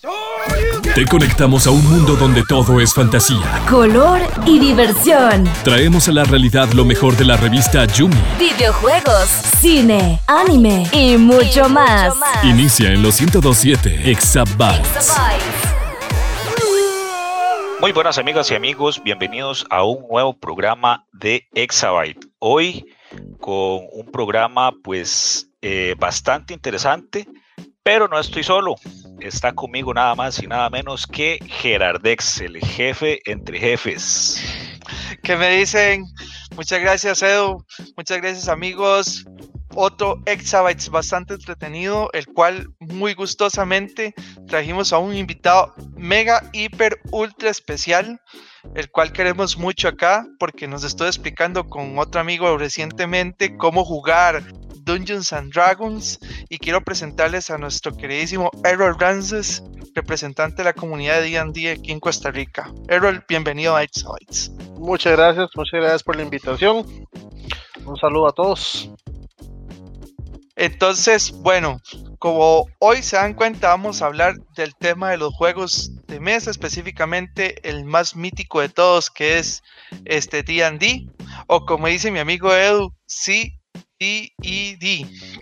Te conectamos a un mundo donde todo es fantasía, color y diversión. Traemos a la realidad lo mejor de la revista Yumi. Videojuegos, cine, anime y mucho, más. Inicia en los 1027 Exabytes. Muy buenas amigas y amigos, bienvenidos a un nuevo programa de Exabyte. Hoy con un programa pues eh, bastante interesante, pero no estoy solo. Está conmigo nada más y nada menos que Gerardex, el jefe entre jefes. ¿Qué me dicen? Muchas gracias, Edu. Muchas gracias, amigos. Otro Exabytes bastante entretenido, el cual muy gustosamente trajimos a un invitado mega, hiper, ultra especial, el cual queremos mucho acá porque nos estoy explicando con otro amigo recientemente cómo jugar Dungeons and Dragons y quiero presentarles a nuestro queridísimo Errol Rances, representante de la comunidad de D&D aquí en Costa Rica. Errol, bienvenido a Exabytes. Muchas gracias, muchas gracias por la invitación. Un saludo a todos. Entonces, bueno, como hoy se dan cuenta, vamos a hablar del tema de los juegos de mesa, específicamente el más mítico de todos, que es este D&D, o como dice mi amigo Edu, sí D,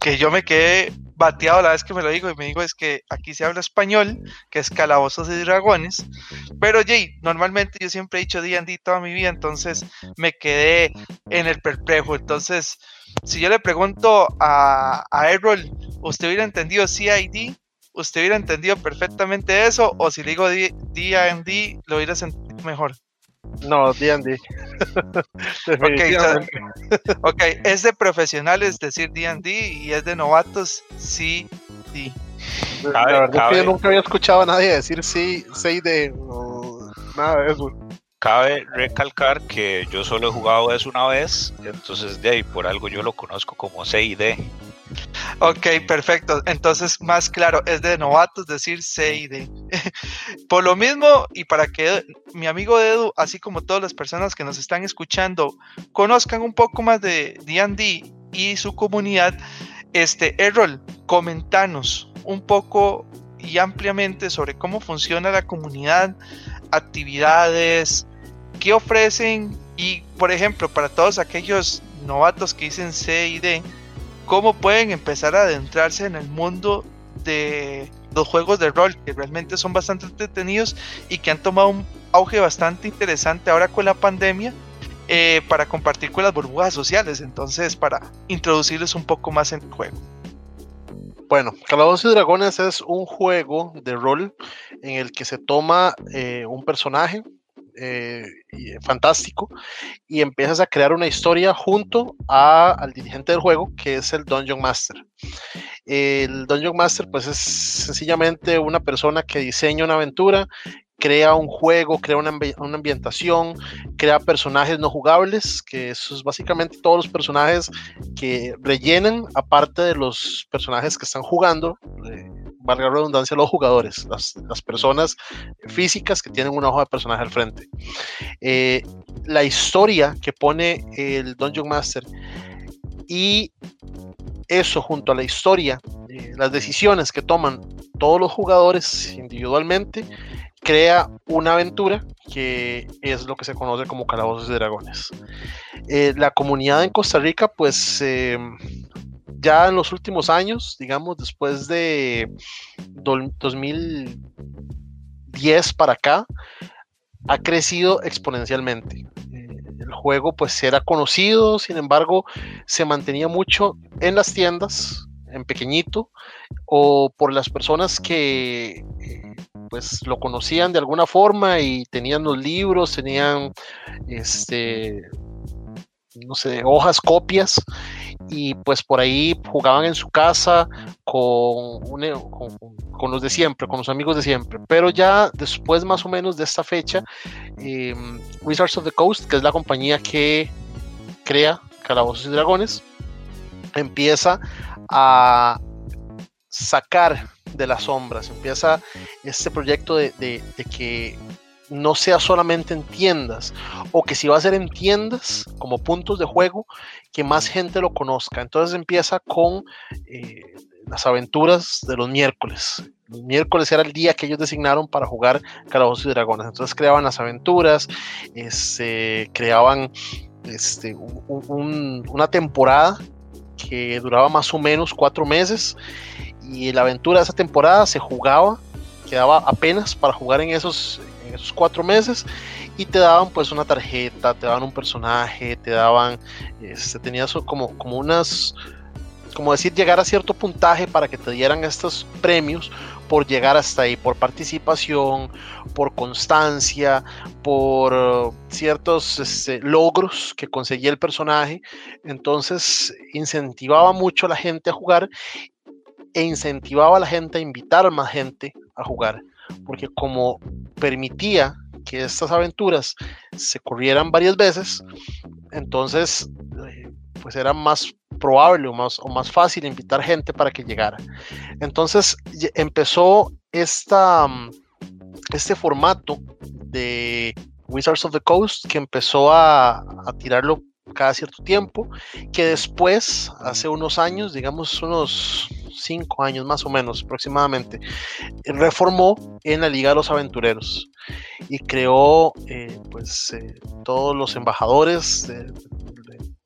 que yo me quedé bateado la vez que me lo digo y me digo es que aquí se habla español, que es calabozos y dragones, pero Jay, normalmente yo siempre he dicho D&D toda mi vida, entonces me quedé en el perplejo, entonces si yo le pregunto a, a Errol, ¿usted hubiera entendido CID? ¿Usted hubiera entendido perfectamente eso? ¿O si le digo D&D, lo hubiera sentido mejor? No, D&D. ok, es de profesionales decir D&D y es de novatos sí, sí. La verdad que yo nunca había escuchado a nadie decir sí, sí de nada de eso. Cabe recalcar que yo solo he jugado eso una vez, entonces de ahí por algo yo lo conozco como C y D. Ok, perfecto. Entonces, más claro, es de novatos decir C y D. Por lo mismo, y para que mi amigo Edu, así como todas las personas que nos están escuchando, conozcan un poco más de D&D y su comunidad, este, Errol, comentanos un poco y ampliamente sobre cómo funciona la comunidad, actividades, qué ofrecen y, por ejemplo, para todos aquellos novatos que dicen C y D, cómo pueden empezar a adentrarse en el mundo de los juegos de rol, que realmente son bastante entretenidos y que han tomado un auge bastante interesante ahora con la pandemia. Eh, para compartir con las burbujas sociales, entonces para introducirles un poco más en el juego. Bueno, Calabozos y Dragones es un juego de rol en el que se toma eh, un personaje, eh, fantástico y empiezas a crear una historia junto al dirigente del juego que es el Dungeon Master. El Dungeon Master pues es sencillamente una persona que diseña una aventura, crea un juego, crea una, una, ambientación, crea personajes no jugables, que eso es básicamente todos los personajes que rellenan, aparte de los personajes que están jugando, valga la redundancia, los jugadores, las, las, personas físicas que tienen una hoja de personaje al frente. Eh, la historia que pone el Dungeon Master y eso junto a la historia, eh, las decisiones que toman todos los jugadores individualmente, crea una aventura que es lo que se conoce como Calabozos y Dragones. Eh, la comunidad en Costa Rica, pues ya en los últimos años, digamos, después de 2010 para acá, ha crecido exponencialmente. Eh, el juego pues era conocido, sin embargo, se mantenía mucho en las tiendas, en pequeñito, o por las personas que eh, pues lo conocían de alguna forma y tenían los libros, tenían este no sé, hojas, copias, y pues por ahí jugaban en su casa con, con, los de siempre, con los amigos de siempre. Pero ya después más o menos de esta fecha, em, Wizards of the Coast, que es la compañía que crea Calabozos y Dragones, empieza a sacar de las sombras, empieza este proyecto de, de que no sea solamente en tiendas o que si va a ser en tiendas como puntos de juego, que más gente lo conozca. Entonces empieza con eh, las aventuras de los miércoles. miércoles era el día que ellos designaron para jugar Calabozos y Dragones. Entonces creaban las aventuras, este, creaban este, una temporada que duraba más o menos cuatro meses y la aventura de esa temporada se jugaba, quedaba apenas para jugar en esos, esos cuatro meses y te daban pues una tarjeta, te daban un personaje, te daban, este, tenías como, como unas, como decir, llegar a cierto puntaje para que te dieran estos premios por llegar hasta ahí, por participación, por constancia, por ciertos este, logros que conseguía el personaje. Entonces incentivaba mucho a la gente a jugar e incentivaba a la gente a invitar a más gente a jugar, porque como permitía que estas aventuras se corrieran varias veces, entonces eh, pues era más probable o más, o más fácil invitar gente para que llegara. Entonces empezó esta, este formato de Wizards of the Coast que empezó a, a tirarlo cada cierto tiempo, que después, hace unos años, digamos unos cinco años más o menos aproximadamente, reformó en la Liga de los Aventureros y creó eh, pues eh, todos los embajadores,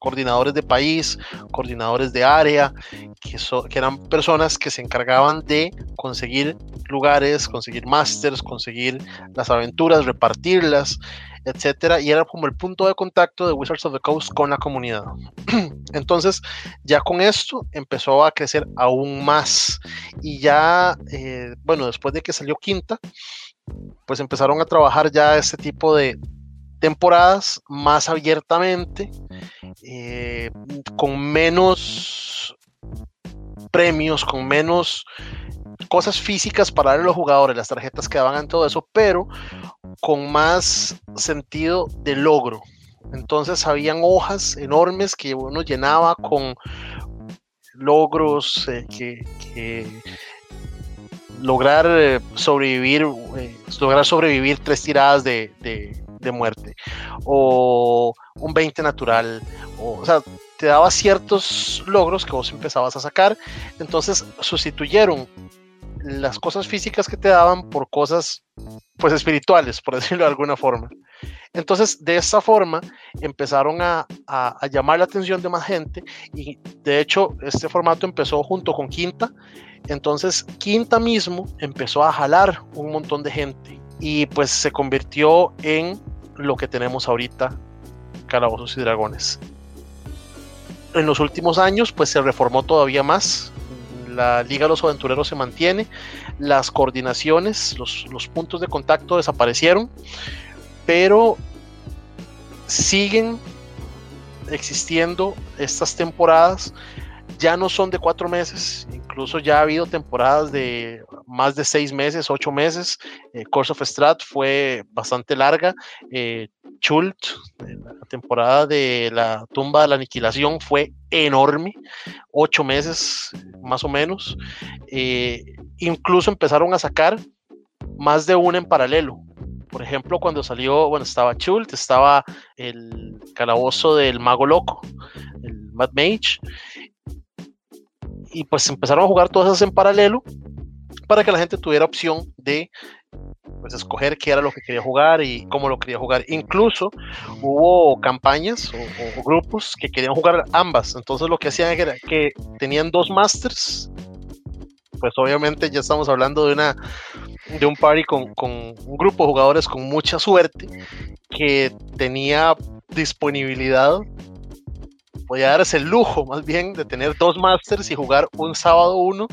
coordinadores de país, coordinadores de área, que, eran personas que se encargaban de conseguir lugares, conseguir másters, conseguir las aventuras, repartirlas, etcétera, y era como el punto de contacto de Wizards of the Coast con la comunidad. Entonces, ya con esto empezó a crecer aún más, y ya, eh, bueno, después de que salió Quinta, pues empezaron a trabajar ya este tipo de temporadas más abiertamente, eh, con menos premios, con menos cosas físicas para darle a los jugadores, las tarjetas que daban todo eso, pero con más sentido de logro. Entonces habían hojas enormes que uno llenaba con logros eh, que, lograr eh, sobrevivir, lograr sobrevivir tres tiradas de, muerte o un 20 natural, o, sea, te daba ciertos logros que vos empezabas a sacar, entonces sustituyeron las cosas físicas que te daban por cosas pues espirituales, por decirlo de alguna forma. Entonces, de esta forma, empezaron a, a, llamar la atención de más gente y de hecho, este formato empezó junto con Quinta. Entonces, Quinta mismo empezó a jalar un montón de gente y pues se convirtió en lo que tenemos ahorita, Calabozos y Dragones. En los últimos años, pues se reformó todavía más, la Liga de los Aventureros se mantiene, las coordinaciones, los, puntos de contacto desaparecieron, pero siguen existiendo estas temporadas, ya no son de cuatro meses, incluso ya ha habido temporadas de más de seis meses, ocho meses. Eh, Course of Strat fue bastante larga. Eh, Chult, la temporada de la tumba de la aniquilación fue enorme, ocho meses más o menos. Eh, incluso empezaron a sacar más de una en paralelo. Por ejemplo, cuando salió, bueno, estaba Chult, estaba el calabozo del mago loco, el Mad Mage, y pues empezaron a jugar todas esas en paralelo para que la gente tuviera opción de pues escoger qué era lo que quería jugar y cómo lo quería jugar. Incluso hubo campañas o, grupos que querían jugar ambas. Entonces lo que hacían era que tenían dos masters. Pues obviamente ya estamos hablando de una de un party con, con un grupo de jugadores con mucha suerte que tenía disponibilidad podía darse el lujo más bien de tener dos masters y jugar un sábado uno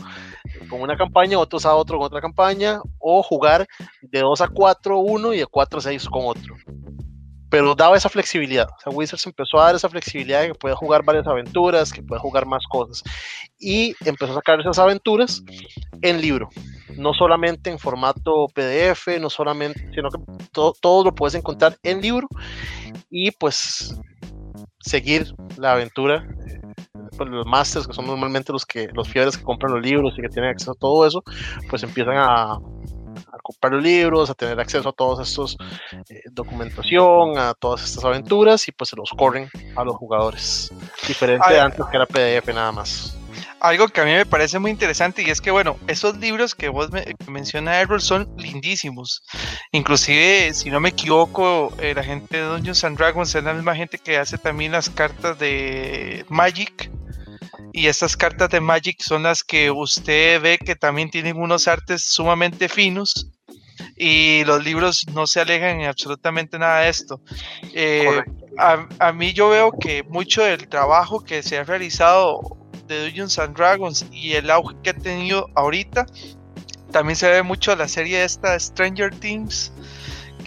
con una campaña, otro sábado otro con otra campaña, o jugar de 2 a 4 uno y de 4 a 6 con otro. Pero daba esa flexibilidad. O sea, Wizards empezó a dar esa flexibilidad de que puede jugar varias aventuras, que puede jugar más cosas. Y empezó a sacar esas aventuras en libro. No solamente en formato PDF, no solamente, sino que todo, todo lo puedes encontrar en libro. Y pues seguir la aventura. Eh, pues, los masters, que son normalmente los que los fiebres que compran los libros y que tienen acceso a todo eso, pues empiezan a, comprar los libros, a tener acceso a todos estos eh, documentación, a todas estas aventuras y pues se los corren a los jugadores. Diferente de antes que era PDF nada más. Algo que a mí me parece muy interesante y es que, bueno, esos libros que vos me, que menciona Errol son lindísimos. Inclusive, si no me equivoco, eh, la gente de Dungeons and Dragons es la misma gente que hace también las cartas de Magic. Y estas cartas de Magic son las que usted ve que también tienen unos artes sumamente finos y los libros no se alejan en absolutamente nada de esto. Eh, a, a, mí yo veo que mucho del trabajo que se ha realizado de Dungeons and Dragons y el auge que ha tenido ahorita, también se ve mucho la serie esta Stranger Things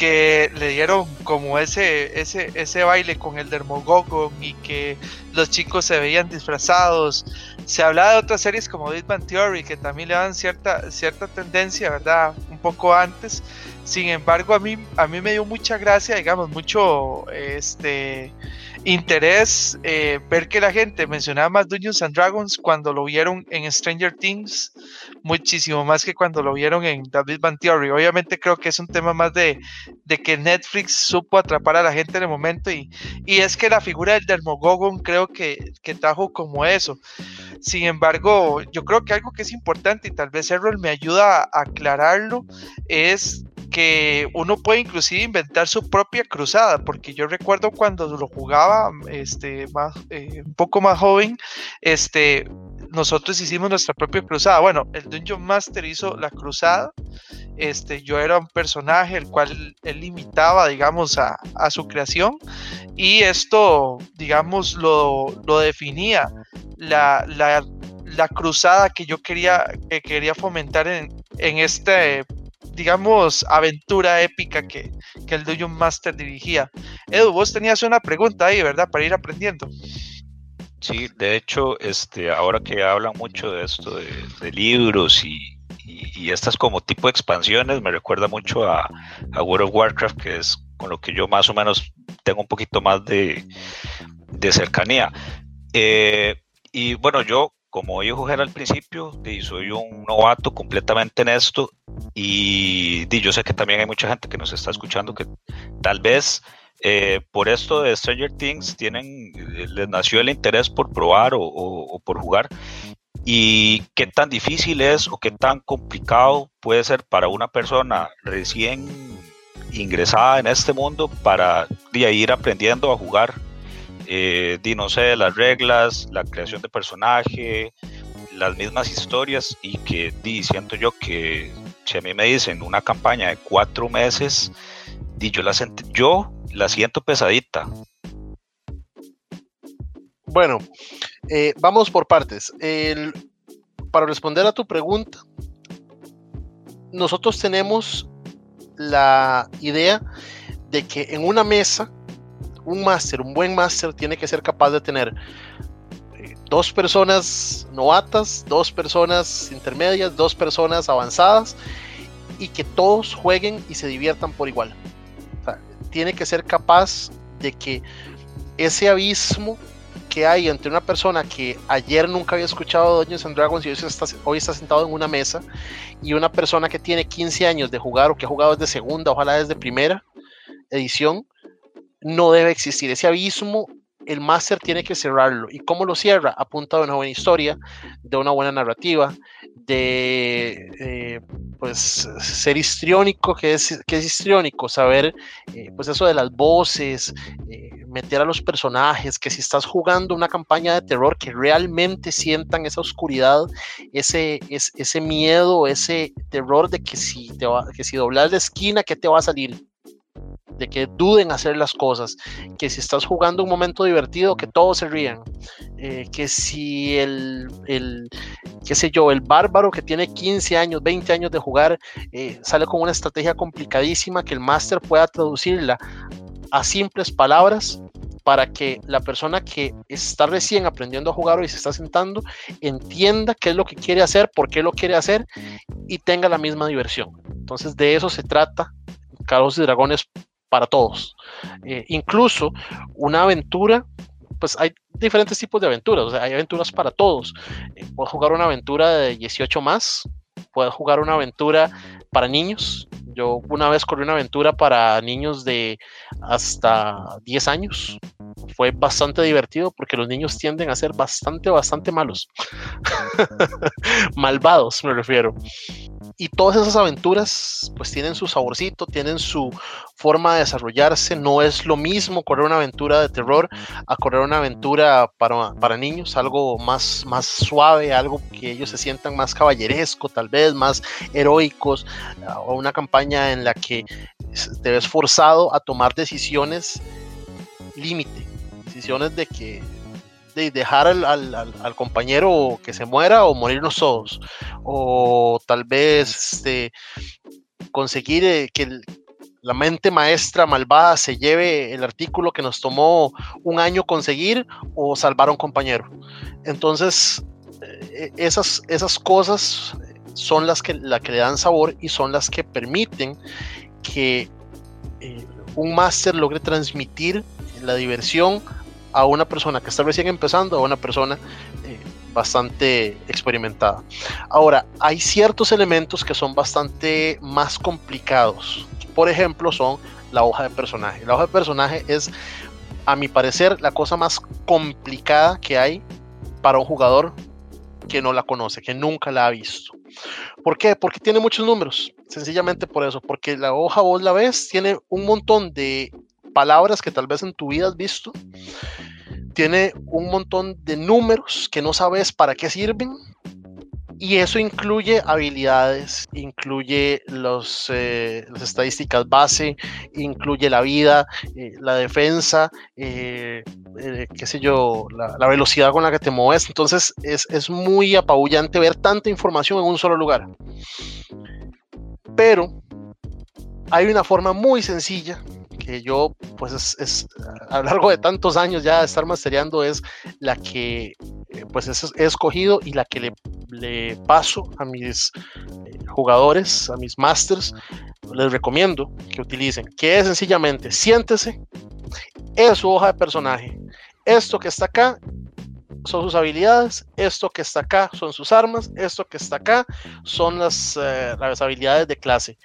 que le dieron como ese, ese, ese baile con el Dermogogon y que los chicos se veían disfrazados. Se hablaba de otras series como Big Theory que también le dan cierta, cierta tendencia, ¿verdad? Un poco antes. Sin embargo, a mí, a mí me dio mucha gracia, digamos, mucho este, interés eh, ver que la gente mencionaba más Dungeons and Dragons cuando lo vieron en Stranger Things, muchísimo más que cuando lo vieron en David Van Theory. Obviamente creo que es un tema más de, de, que Netflix supo atrapar a la gente en el momento y, y es que la figura del Dermogogon creo que, que como eso. Sin embargo, yo creo que algo que es importante y tal vez Errol me ayuda a aclararlo es que uno puede inclusive inventar su propia cruzada, porque yo recuerdo cuando lo jugaba este, más, eh, un poco más joven, este, nosotros hicimos nuestra propia cruzada. Bueno, el Dungeon Master hizo la cruzada, este, yo era un personaje el cual él limitaba, digamos, a, a su creación, y esto, digamos, lo, lo definía. La, la, la, cruzada que yo quería, que quería fomentar en, en este digamos, aventura épica que, que el Dungeon Master dirigía. Edu, vos tenías una pregunta ahí, ¿verdad? Para ir aprendiendo. Sí, de hecho, este, ahora que hablan mucho de esto, de, libros y, y, estas como tipo de expansiones, me recuerda mucho a, World of Warcraft, que es con lo que yo más o menos tengo un poquito más de, de cercanía. Eh, y bueno, yo como dijo Ger al principio, soy un novato completamente en esto y, yo sé que también hay mucha gente que nos está escuchando que tal vez eh, por esto de Stranger Things tienen, les nació el interés por probar o, por jugar. Y qué tan difícil es o qué tan complicado puede ser para una persona recién ingresada en este mundo para ir aprendiendo a jugar eh, di, no sé, las reglas, la creación de personaje, las mismas historias y que di, siento yo que si a mí me dicen una campaña de cuatro meses, di, yo, la yo la siento pesadita. Bueno, eh, vamos por partes. para responder a tu pregunta, nosotros tenemos la idea de que en una mesa un máster, un buen máster, tiene que ser capaz de tener eh, dos personas novatas, dos personas intermedias, dos personas avanzadas y que todos jueguen y se diviertan por igual. tiene que ser capaz de que ese abismo que hay entre una persona que ayer nunca había escuchado Dungeons and Dragons y hoy está, hoy está sentado en una mesa y una persona que tiene 15 años de jugar o que ha jugado desde segunda, ojalá desde primera edición, no debe existir. Ese abismo, el máster tiene que cerrarlo. ¿Y cómo lo cierra? A una buena historia, de una buena narrativa, de eh, pues ser histriónico, que es, que es histriónico, saber eh, pues eso de las voces, eh, meter a los personajes, que si estás jugando una campaña de terror, que realmente sientan esa oscuridad, ese, ese miedo, ese terror de que si, te va, que si doblas la esquina, ¿qué te va a salir? De que duden hacer las cosas, que si estás jugando un momento divertido, que todos se rían, eh, que si el, el, qué sé yo, el bárbaro que tiene 15 años, 20 años de jugar, eh, sale con una estrategia complicadísima, que el máster pueda traducirla a simples palabras para que la persona que está recién aprendiendo a jugar y se está sentando entienda qué es lo que quiere hacer, por qué lo quiere hacer y tenga la misma diversión. Entonces de eso se trata Carlos y Dragones para todos. Eh, incluso una aventura, pues hay diferentes tipos de aventuras, hay aventuras para todos. Eh, puedes jugar una aventura de 18 más, puedes jugar una aventura para niños. Yo una vez corrí una aventura para niños de hasta 10 años. fue bastante divertido porque los niños tienden a ser bastante, bastante malos. Malvados, me refiero. Y todas esas aventuras pues tienen su saborcito, tienen su forma de desarrollarse. No es lo mismo correr una aventura de terror a correr una aventura para, para niños, algo más, más suave, algo que ellos se sientan más caballeresco, tal vez más heroicos, o una campaña en la que te ves forzado a tomar decisiones límite, decisiones de que de dejar al, compañero que se muera o morirnos todos, o tal vez este, conseguir eh, que la mente maestra malvada se lleve el artículo que nos tomó un año conseguir o salvar a un compañero. Entonces, eh, esas, esas cosas son las que, la que le dan sabor y son las que permiten que eh, un máster logre transmitir la diversión a una persona que está recién empezando, a una persona eh, bastante experimentada. Ahora, hay ciertos elementos que son bastante más complicados. Por ejemplo, son la hoja de personaje. La hoja de personaje es, a mi parecer, la cosa más complicada que hay para un jugador que no la conoce, que nunca la ha visto. ¿Por qué? Porque tiene muchos números. Sencillamente por eso, porque la hoja vos la ves, tiene un montón de palabras que tal vez en tu vida has visto. Tiene un montón de números que no sabes para qué sirven. Y eso incluye habilidades, incluye los, eh, las estadísticas base, incluye la vida, eh, la defensa, eh, qué sé yo, la, velocidad con la que te mueves. Entonces es, es muy apabullante ver tanta información en un solo lugar. Pero hay una forma muy sencilla que yo, pues es, a lo largo de tantos años ya estar mastereando es la que eh, pues he escogido y la que le, paso a mis eh, jugadores, a mis masters, les recomiendo que utilicen, que es sencillamente siéntese, es su hoja de personaje. Esto que está acá son sus habilidades, esto que está acá son sus armas, esto que está acá son las, eh, las habilidades de clase.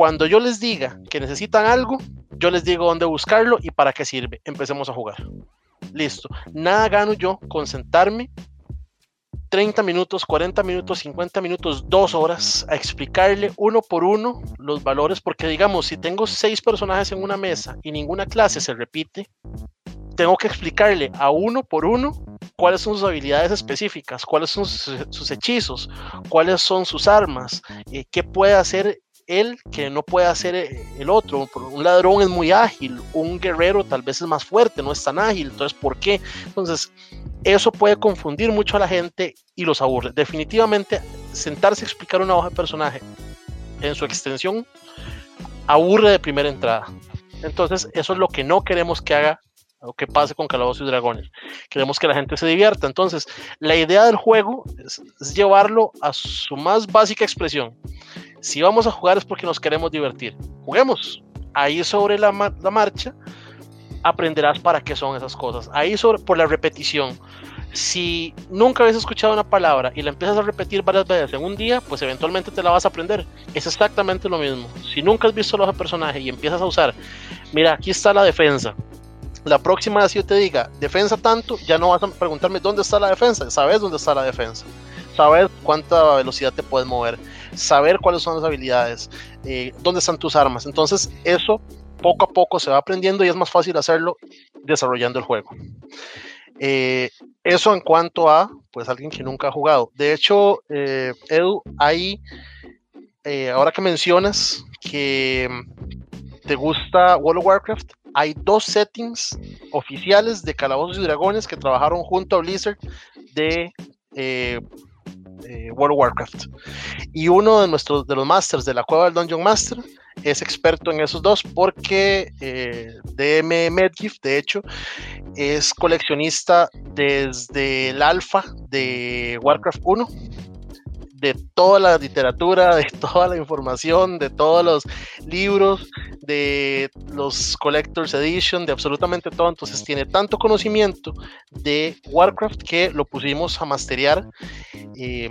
Cuando yo les diga que necesitan algo, yo les digo dónde buscarlo y para qué sirve. Empecemos a jugar. Listo. Nada gano yo con sentarme 30 minutos, 40 minutos, 50 minutos, dos horas a explicarle uno por uno los valores, porque digamos, si tengo seis personajes en una mesa y ninguna clase se repite, tengo que explicarle a uno por uno cuáles son sus habilidades específicas, cuáles son sus, hechizos, cuáles son sus armas, eh, qué puede hacer él que no puede hacer eh, el otro. Un ladrón es muy ágil, un guerrero tal vez es más fuerte, no es tan ágil. Entonces, ¿por qué? Entonces, eso puede confundir mucho a la gente y los aburre. Definitivamente, sentarse a explicar una hoja de personaje en su extensión aburre de primera entrada. Entonces, eso es lo que no queremos que haga o que pase con Calabozos y Dragones. Queremos que la gente se divierta. Entonces, la idea del juego es, llevarlo a su más básica expresión. Si vamos a jugar es porque nos queremos divertir. Juguemos. Ahí sobre la, la marcha aprenderás para qué son esas cosas. Ahí sobre, por la repetición. Si nunca habías escuchado una palabra y la empiezas a repetir varias veces en un día, pues eventualmente te la vas a aprender. Es exactamente lo mismo. Si nunca has visto los personaje y empiezas a usar, mira, aquí está la defensa, la próxima vez que yo te diga defensa tanto, ya no vas a preguntarme dónde está la defensa, sabes dónde está la defensa, sabes cuánta velocidad te puedes mover, saber cuáles son las habilidades, eh, dónde están tus armas. Entonces, eso poco a poco se va aprendiendo y es más fácil hacerlo desarrollando el juego. Eh, eso en cuanto a, pues, alguien que nunca ha jugado. De hecho, eh, Edu, hay, ahora que mencionas que te gusta World of Warcraft, hay dos settings oficiales de Calabozos y Dragones que trabajaron junto a Blizzard de World of Warcraft. Y uno de nuestros de los masters de la cueva del Dungeon Master es experto en esos dos porque eh, DM Medgift, de hecho, es coleccionista desde el alfa de Warcraft 1 de toda la literatura, de toda la información, de todos los libros, de los Collector's Edition, de absolutamente todo. Entonces tiene tanto conocimiento de Warcraft que lo pusimos a masterear eh,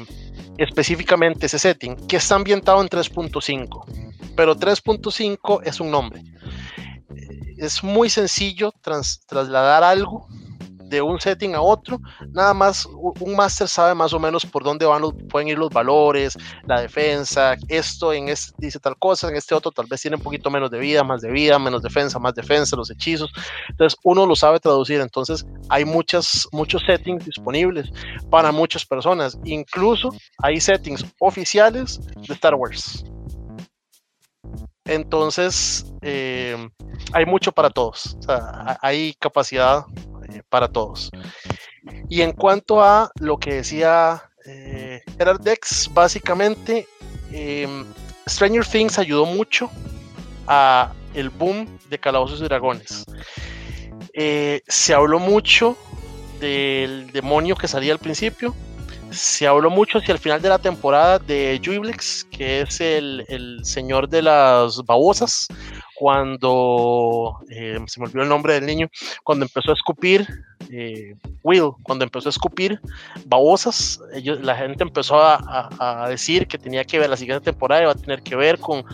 específicamente ese setting, que está ambientado en 3.5. Pero 3.5 es un nombre. es muy sencillo trasladar algo de un setting a otro, nada más un máster sabe más o menos por dónde van los, pueden ir los valores, la defensa, esto en este dice tal cosa, en este otro tal vez tiene un poquito menos de vida, más de vida, menos defensa, más defensa, los hechizos. Entonces uno lo sabe traducir, entonces hay muchas, muchos settings disponibles para muchas personas, incluso hay settings oficiales de Star Wars. Entonces, eh, hay mucho para todos. Hay capacidad eh, para todos. Y en cuanto a lo que decía eh, Dex, básicamente em, Stranger Things ayudó mucho a el boom de Calabozos y Dragones. Eh, se habló mucho del demonio que salía al principio. Se habló mucho hacia el final de la temporada de Juiblex, que es el, el señor de las babosas, cuando eh, se me olvidó el nombre del niño, cuando empezó a escupir, eh, Will, cuando empezó a escupir babosas, ellos, la gente empezó a, decir que tenía que ver la siguiente temporada, iba a tener que ver con,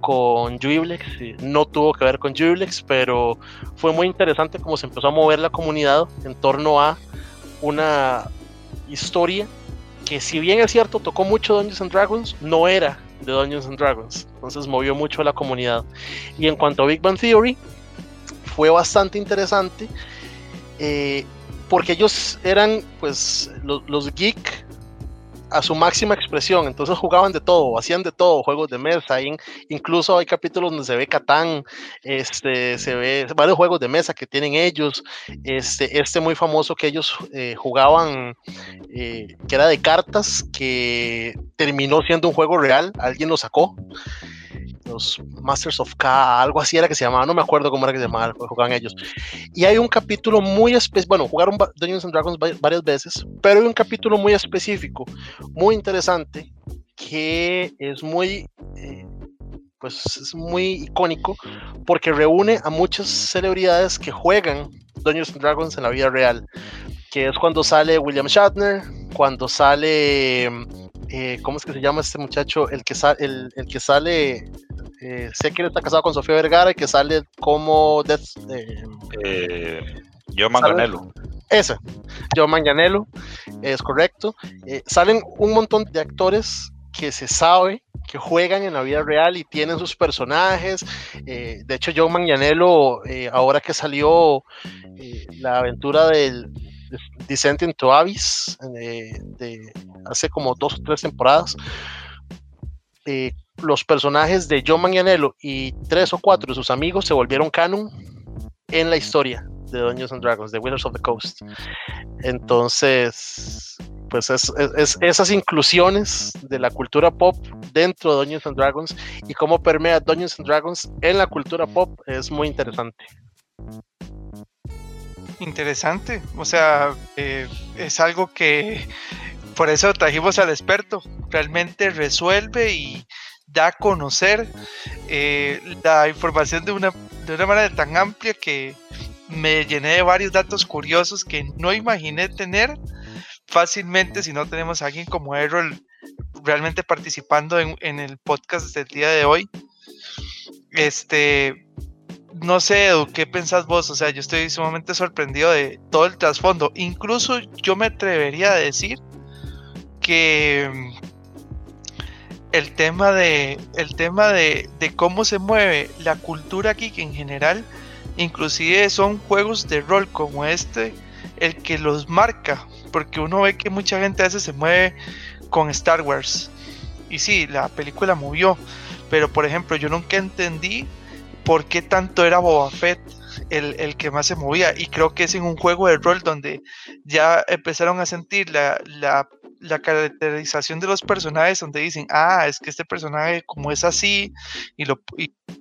con Juiblex, no tuvo que ver con Juiblex, pero fue muy interesante cómo se empezó a mover la comunidad en torno a una historia que si bien es cierto tocó mucho Dungeons and Dragons, no era de Dungeons and Dragons. Entonces movió mucho a la comunidad. Y en cuanto a Big Bang Theory, fue bastante interesante. Eh, porque ellos eran pues los, los geek a su máxima expresión. Entonces jugaban de todo, hacían de todo, juegos de mesa. incluso hay capítulos donde se ve Catán, este, se ve varios juegos de mesa que tienen ellos. Este, este muy famoso que ellos eh, jugaban, eh, que era de cartas, que terminó siendo un juego real. Alguien lo sacó los Masters of K, algo así era que se llamaba, no me acuerdo cómo era que se llamaba, jugaban ellos. Y hay un capítulo muy específico, bueno, jugaron Dungeons and Dragons varias veces, pero hay un capítulo muy específico, muy interesante, que es muy, eh, pues es muy icónico, porque reúne a muchas celebridades que juegan Dungeons and Dragons en la vida real, que es cuando sale William Shatner, cuando sale... Eh, ¿cómo es que se llama este muchacho? El que, el, el que sale eh, sé que él está casado con Sofía Vergara y que sale como Death, eh, eh, Joe Manganello. Ese, Joe Manganello, es correcto. Eh, salen un montón de actores que se sabe que juegan en la vida real y tienen sus personajes. de hecho, Joe Manganiello, ahora que salió la aventura del Descent into Abyss, hace como dos o tres temporadas, los personajes de John Manganiello y tres o cuatro de sus amigos se volvieron canon en la historia de Dungeons and Dragons, de Wizards of the Coast. Entonces, pues es, esas inclusiones de la cultura pop dentro de Dungeons and Dragons y cómo permea Dungeons and Dragons en la cultura pop es muy interesante. Interesante, o sea, eh, es algo que por eso trajimos al experto, realmente resuelve y, da a conocer eh, la información de una, de una manera tan amplia que me llené de varios datos curiosos que no imaginé tener fácilmente si no tenemos a alguien como Errol realmente participando en, en, el podcast del día de hoy. Este, no sé, Edu, ¿qué pensás vos? O sea, yo estoy sumamente sorprendido de todo el trasfondo. Incluso yo me atrevería a decir que el tema de el tema de, cómo se mueve la cultura aquí en general inclusive son juegos de rol como este el que los marca porque uno ve que mucha gente a veces se mueve con Star Wars y sí la película movió pero por ejemplo yo nunca entendí por qué tanto era Boba Fett el, el, que más se movía. Y creo que es en un juego de rol donde ya empezaron a sentir la, la la caracterización de los personajes donde dicen, ah, es que este personaje como es así y, lo,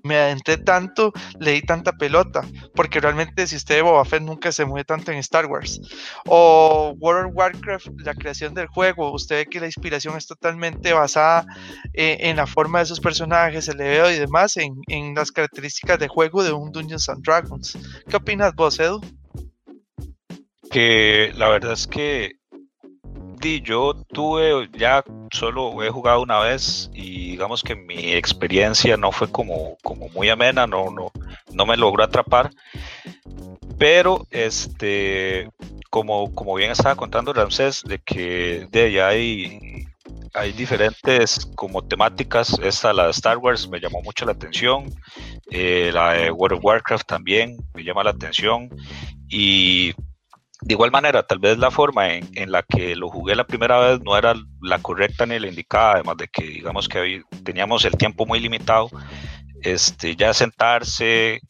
me adentré tanto, leí tanta pelota, porque realmente si usted de Boba Fett nunca se mueve tanto en Star Wars. O World of Warcraft, la creación del juego, usted ve que la inspiración es totalmente basada eh, en la forma de esos personajes, el leveo y demás, en, en las características de juego de un Dungeons and Dragons. ¿Qué opinas vos, Edu? Que la verdad es que Di, yo tuve, ya solo he jugado una vez y digamos que mi experiencia no fue como, como muy amena, no, no, no me logró atrapar. Pero este, como, como bien estaba contando Ramsés, de que de ahí hay, hay diferentes como temáticas. Esta, la de Star Wars, me llamó mucho la atención. Eh, la de World of Warcraft también me llama la atención. Y de igual manera, tal vez la forma en, la que lo jugué la primera vez no era la correcta ni la indicada, además de que digamos que teníamos el tiempo muy limitado. Este, ya sentarse,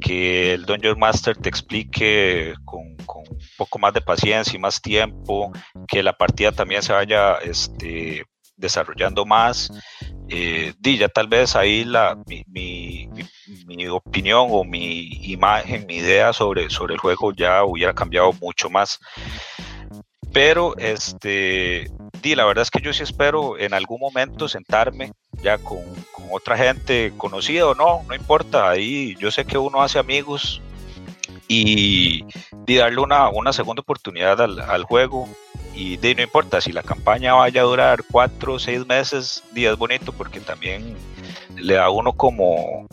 que el Dungeon Master te explique con, con, un poco más de paciencia y más tiempo, que la partida también se vaya este, desarrollando más. Eh, ya tal vez ahí la, mi, mi, mi, opinión o mi imagen, mi idea sobre, sobre el juego ya hubiera cambiado mucho más. Pero este, di, la verdad es que yo sí espero en algún momento sentarme ya con, con otra gente conocida o no, no importa. Ahí yo sé que uno hace amigos y, y darle una, una segunda oportunidad al, al juego y de, no importa si la campaña vaya a durar cuatro seis meses, días bonito porque también le da uno como,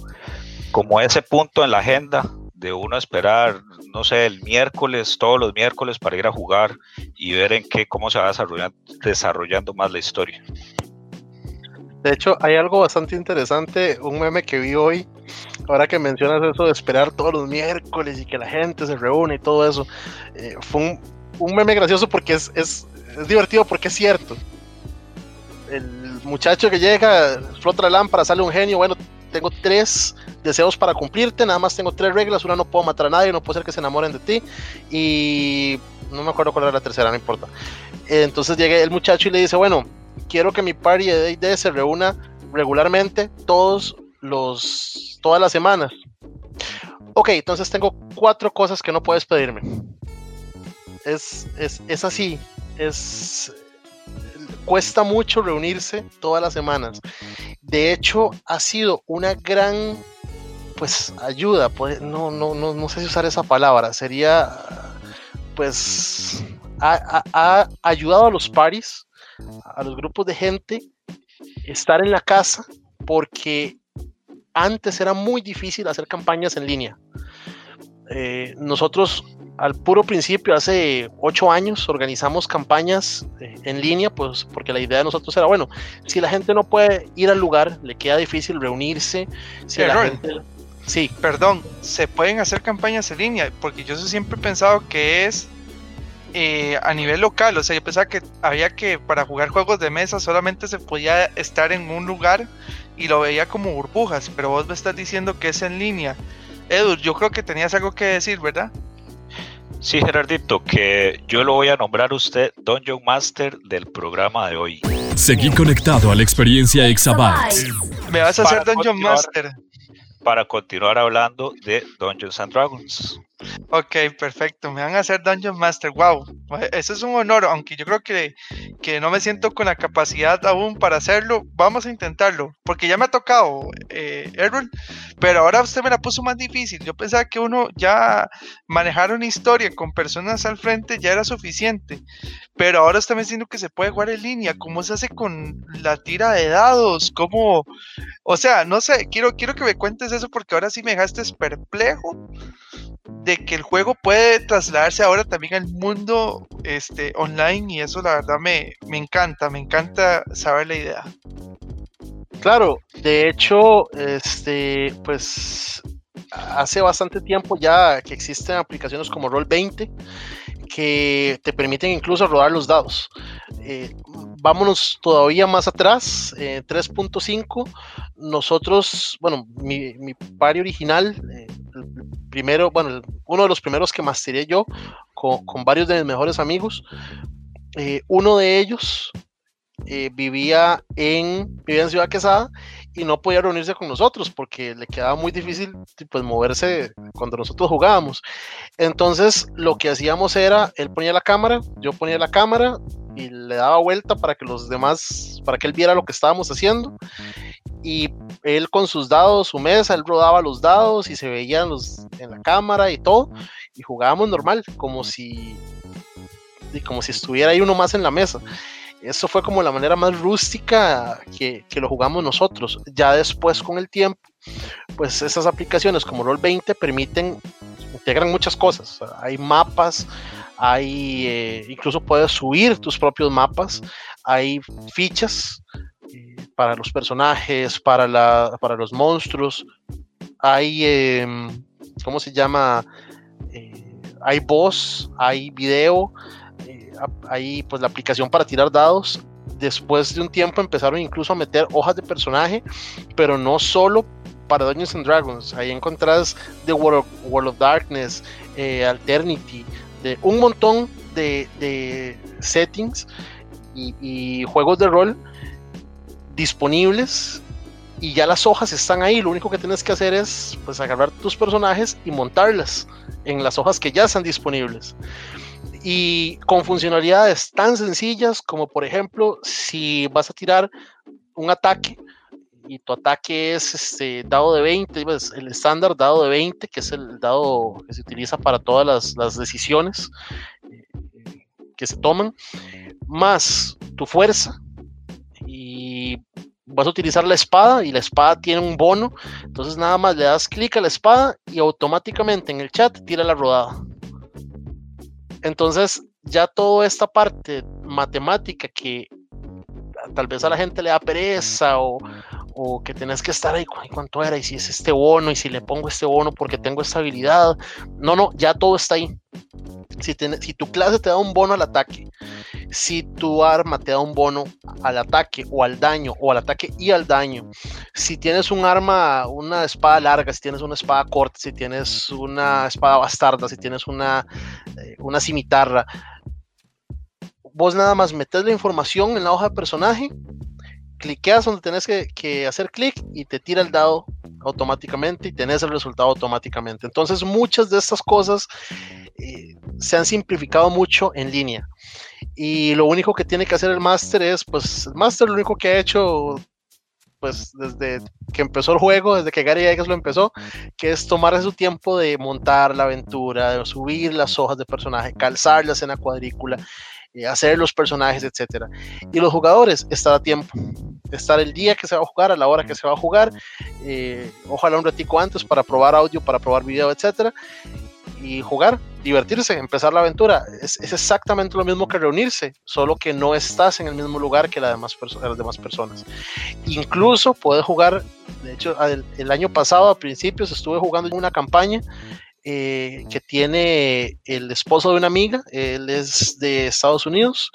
como ese punto en la agenda de uno esperar, no sé, el miércoles, todos los miércoles para ir a jugar y ver en qué, cómo se va desarrollando, desarrollando más la historia. De hecho, hay algo bastante interesante, un meme que vi hoy, ahora que mencionas eso de esperar todos los miércoles y que la gente se reúne y todo eso, eh, fue un, un meme gracioso porque es, es, es, divertido porque es cierto. El muchacho que llega, flota la lámpara, sale un genio, bueno, tengo tres deseos para cumplirte, nada más tengo tres reglas, una no puedo matar a nadie, no puede ser que se enamoren de ti y no me acuerdo cuál era la tercera, no importa. Entonces llega el muchacho y le dice, bueno, quiero que mi party de D&D se reúna regularmente todos los, todas las semanas. Ok, entonces tengo cuatro cosas que no puedes pedirme es, es, es así, es cuesta mucho reunirse todas las semanas. De hecho, ha sido una gran pues ayuda, pues, no, no, no, no sé si usar esa palabra, sería pues ha, ha, ayudado a los paris, a los grupos de gente, estar en la casa, porque antes era muy difícil hacer campañas en línea. Eh, nosotros al puro principio, hace ocho años, organizamos campañas eh, en línea, pues porque la idea de nosotros era, bueno, si la gente no puede ir al lugar, le queda difícil reunirse. Si la gente... Sí. Perdón, se pueden hacer campañas en línea, porque yo siempre he pensado que es eh, a nivel local, o sea, yo pensaba que había que para jugar juegos de mesa solamente se podía estar en un lugar y lo veía como burbujas, pero vos me estás diciendo que es en línea. Edu, yo creo que tenías algo que decir, ¿verdad? Sí, Gerardito, que yo lo voy a nombrar usted Dungeon Master del programa de hoy. Seguí conectado a la experiencia Exabyte. Me vas a hacer Dungeon Master. Para continuar hablando de Dungeons and Dragons. Ok, perfecto. Me van a hacer Dungeon Master. Wow, eso es un honor, aunque yo creo que, que no me siento con la capacidad aún para hacerlo. Vamos a intentarlo, porque ya me ha tocado, eh, Errol, pero ahora usted me la puso más difícil. Yo pensaba que uno ya manejar una historia con personas al frente ya era suficiente, pero ahora usted me diciendo que se puede jugar en línea. ¿Cómo se hace con la tira de dados? ¿Cómo? O sea, no sé, quiero, quiero que me cuentes eso porque ahora sí me dejaste perplejo de que el juego puede trasladarse ahora también al mundo este, online y eso la verdad me, me encanta, me encanta saber la idea. Claro, de hecho, este, pues hace bastante tiempo ya que existen aplicaciones como Roll20 que te permiten incluso rodar los dados. Eh, vámonos todavía más atrás, eh, 3.5. Nosotros, bueno, mi, mi pari original, eh, primero, bueno, uno de los primeros que masteré yo con, con varios de mis mejores amigos. Eh, uno de ellos eh, vivía, en, vivía en Ciudad Quesada y no podía reunirse con nosotros porque le quedaba muy difícil pues, moverse cuando nosotros jugábamos. Entonces lo que hacíamos era, él ponía la cámara, yo ponía la cámara y le daba vuelta para que los demás, para que él viera lo que estábamos haciendo. Y él con sus dados, su mesa, él rodaba los dados y se veían los en la cámara y todo. Y jugábamos normal, como si como si estuviera ahí uno más en la mesa. Eso fue como la manera más rústica que, que lo jugamos nosotros. Ya después con el tiempo, pues esas aplicaciones como Roll20 permiten, integran muchas cosas. Hay mapas, hay, eh, incluso puedes subir tus propios mapas, hay fichas eh, para los personajes, para, la, para los monstruos, hay, em, ¿cómo se llama? Eh, hay voz, hay video, hay pues la aplicación para tirar dados. Después de un tiempo empezaron incluso a meter hojas de personaje, pero no solo para Dungeons and Dragons. Ahí encontrás The World of, Darkness, Alternity, un montón de, settings y, juegos de rol disponibles y ya las hojas están ahí. Lo único que tienes que hacer es pues agarrar tus personajes y montarlas en las hojas que ya están disponibles. Y con funcionalidades tan sencillas como por ejemplo si vas a tirar un ataque y tu ataque es este dado de 20, pues, el estándar dado de 20, que es el dado que se utiliza para todas las, decisiones eh, que se toman, más tu fuerza y vas a utilizar la espada y la espada tiene un bono, entonces nada más le das clic a la espada y automáticamente en el chat tira la rodada. Entonces ya toda esta parte matemática que tal vez a la gente le da pereza o, o que tenés que estar ahí, ¿cuánto era? Y si es este bono, y si le pongo este bono porque tengo esta habilidad. No, no, ya todo está ahí. Si, si tu clase te da un bono al ataque, si tu arma te da un bono al ataque o al daño, o al ataque y al daño, si tienes un arma, una espada larga, si tienes una espada corta, si tienes una espada bastarda, si tienes una, eh, una cimitarra, vos nada más metes la información en la hoja de personaje cliqueas donde tenés que, hacer clic y te tira el dado automáticamente y tenés el resultado automáticamente. Entonces muchas de estas cosas eh, se han simplificado mucho en línea. Y lo único que tiene que hacer el máster es, pues el máster lo único que ha hecho, pues desde que empezó el juego, desde que Gary Eggers lo empezó, que es tomarse su tiempo de montar la aventura, de subir las hojas de personaje, calzar la escena cuadrícula, eh, hacer los personajes, etcétera. Y los jugadores, estar a tiempo, estar el día que se va a jugar, a la hora que se va a jugar, eh, ojalá un ratico antes para probar audio, para probar video, etcétera, y jugar, divertirse, empezar la aventura. Es, exactamente lo mismo que reunirse, solo que no estás en el mismo lugar que las demás, las demás personas. Incluso puedes jugar, de hecho, el, año pasado a principios estuve jugando una campaña eh, que tiene el esposo de una amiga, él es de Estados Unidos,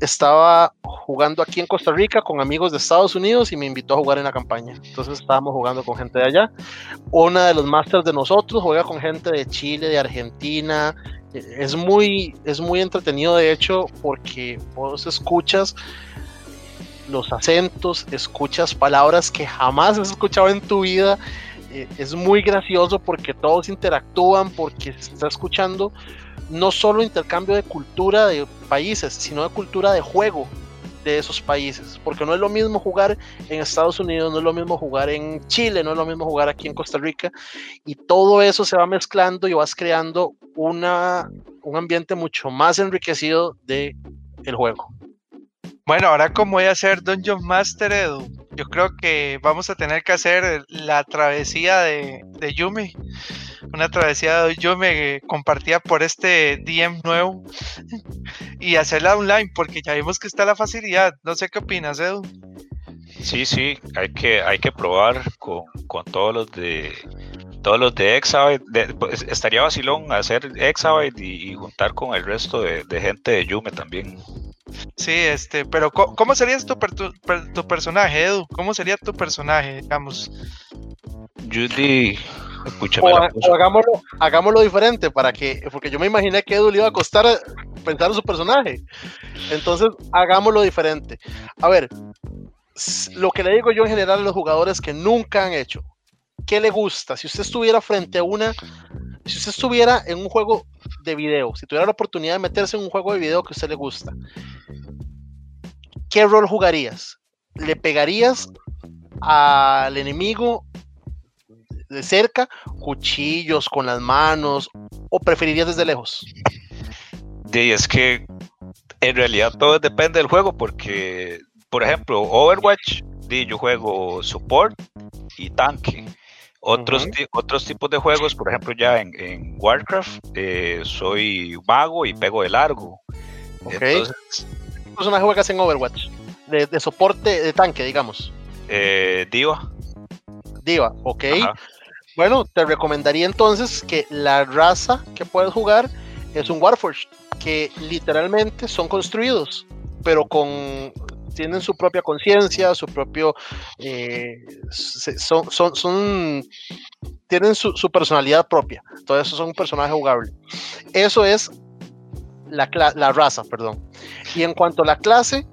estaba jugando aquí en Costa Rica con amigos de Estados Unidos y me invitó a jugar en la campaña. Entonces estábamos jugando con gente de allá. Una de los masters de nosotros juega con gente de Chile, de Argentina. Es muy, es muy entretenido de hecho porque vos escuchas los acentos, escuchas palabras que jamás has escuchado en tu vida eh, es muy gracioso porque todos interactúan, porque se está escuchando no solo intercambio de cultura de países, sino de cultura de juego de esos países, porque no es lo mismo jugar en Estados Unidos, no es lo mismo jugar en Chile, no es lo mismo jugar aquí en Costa Rica, y todo eso se va mezclando y vas creando una, un ambiente mucho más enriquecido de el juego. Bueno, ahora como voy a ser Dungeon Master Edu, yo creo que vamos a tener que hacer la travesía de, de Yume. Una travesía de Yume compartida por este DM nuevo y hacerla online porque ya vimos que está la facilidad. No sé qué opinas, Edu. Sí, sí, hay que, hay que probar con, todos los de todos los de Exabyte. Pues, estaría vacilón hacer Exabyte y, y, juntar con el resto de, de gente de Yume también. Sí, este, pero ¿cómo, sería tu, tu, personaje, Edu? ¿Cómo sería tu personaje, digamos? Judy, escúchame. O, hagámoslo, hagámoslo diferente para que, porque yo me imaginé que Edu le iba a costar pensar en su personaje. Entonces, hagámoslo diferente. A ver, lo que le digo yo en general a los jugadores que nunca han hecho, ¿qué le gusta? Si usted estuviera frente a una, si usted estuviera en un juego de video, si tuviera la oportunidad de meterse en un juego de video que a usted le gusta, ¿qué rol jugarías? ¿Le pegarías al enemigo de cerca, cuchillos con las manos, o preferirías desde lejos? Sí, es que en realidad todo depende del juego, porque, por ejemplo, Overwatch, di, yo juego support y tanque. Otros, otros tipos de juegos, por ejemplo, ya en, en Warcraft, eh, soy mago y pego de largo. Entonces, ¿Qué personaje juegas en Overwatch? De, de soporte de tanque, digamos. eh, Diva. Diva, ok. ajá. Bueno, te recomendaría entonces que la raza que puedes jugar es un Warforged, que literalmente son construidos, pero con tienen su propia conciencia, su propio eh, son, son, tienen su, personalidad propia. Todo eso son un personaje. Eso es la, la raza, perdón. Y en cuanto a la clase,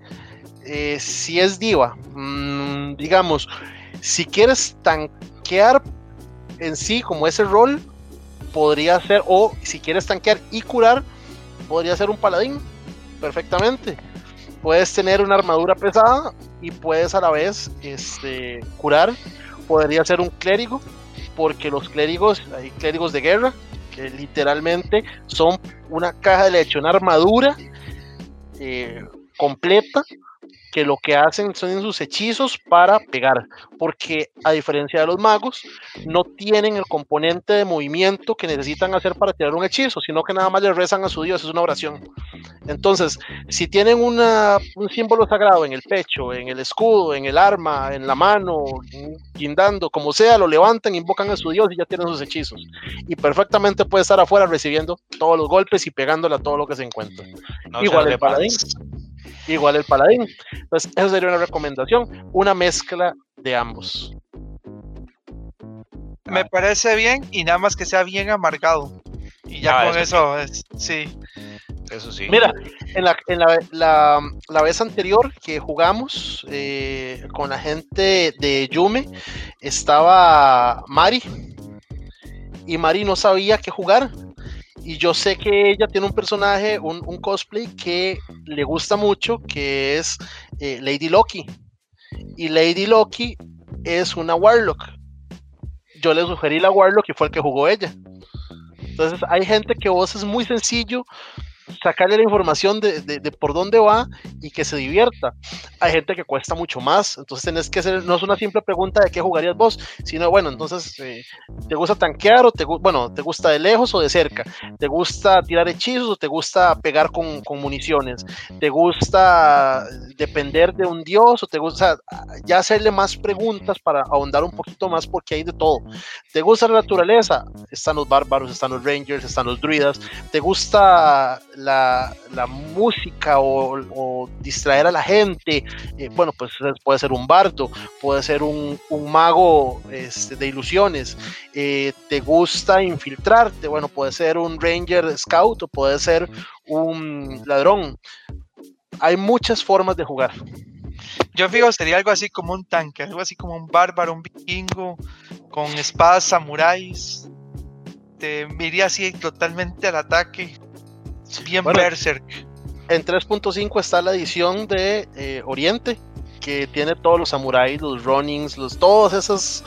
eh, si es diva, mm, digamos, si quieres tanquear en sí como ese rol podría ser o si quieres tanquear y curar podría ser un paladín perfectamente. Puedes tener una armadura pesada y puedes a la vez este, curar. Podría ser un clérigo porque los clérigos hay clérigos de guerra que literalmente son una caja de leche una armadura eh, completa que lo que hacen son sus hechizos para pegar, porque a diferencia de los magos, no tienen el componente de movimiento que necesitan hacer para tirar un hechizo, sino que nada más le rezan a su dios, es una oración. Entonces, si tienen una, un símbolo sagrado en el pecho, en el escudo, en el arma, en la mano, guindando, como sea, lo levantan, invocan a su dios y ya tienen sus hechizos. Y perfectamente puede estar afuera recibiendo todos los golpes y pegándole a todo lo que se encuentra. No Igual el paladín. Igual el paladín. Entonces, eso sería una recomendación, una mezcla de ambos. Me parece bien y nada más que sea bien amargado. Y ya Ah, con eso eso, es, sí. Eso sí. Mira, en la, en la, la- la vez anterior que jugamos eh, con la gente de Yume, estaba Mari. Y Mari no sabía qué jugar. Y yo sé que ella tiene un personaje, un, un cosplay que le gusta mucho, que es eh, Lady Loki. Y Lady Loki es una Warlock. Yo le sugerí la Warlock y fue el que jugó ella. Entonces hay gente que vos es muy sencillo sacarle la información de, de- por dónde va y que se divierta. Hay gente que cuesta mucho más, entonces tenés que hacer, no es una simple pregunta de qué jugarías vos, sino bueno, entonces, eh, ¿te gusta tanquear o te, bueno, te gusta de lejos o de cerca? ¿Te gusta tirar hechizos o te gusta pegar con, con municiones? ¿Te gusta depender de un dios o te gusta ya hacerle más preguntas para ahondar un poquito más porque hay de todo? ¿Te gusta la naturaleza? Están los bárbaros, están los rangers, están los druidas, te gusta la, música o, distraer a la gente, eh, bueno, pues es- puede ser un bardo, puede ser un, mago este, de ilusiones, eh, te gusta infiltrarte, bueno, puede ser un ranger scout o puede ser un ladrón. Hay muchas formas de jugar. Yo fijo, sería algo así como un tanque, algo así como un bárbaro, un vikingo, con espadas samuráis. Te iría así totalmente al ataque. Bien Bueno, berserk. En 3.5 está la edición de eh, Oriente, que tiene todos los samuráis, los runnings, los, todos esos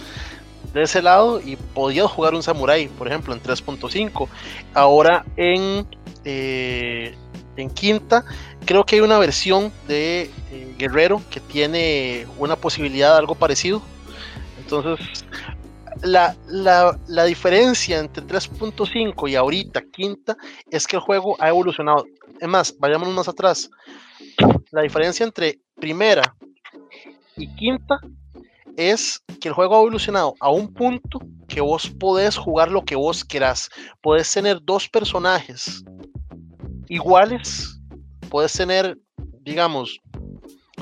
de ese lado, y podías jugar un samurái, por ejemplo, en 3.5. Ahora en, eh, en quinta, creo que hay una versión de eh, Guerrero que tiene una posibilidad de algo parecido. Entonces, la, la, diferencia entre 3.5 y ahorita quinta es que el juego ha evolucionado. Es más, vayámonos más atrás. La diferencia entre primera y quinta es que el juego ha evolucionado a un punto que vos podés jugar lo que vos querás. Podés tener dos personajes iguales. Puedes tener, digamos,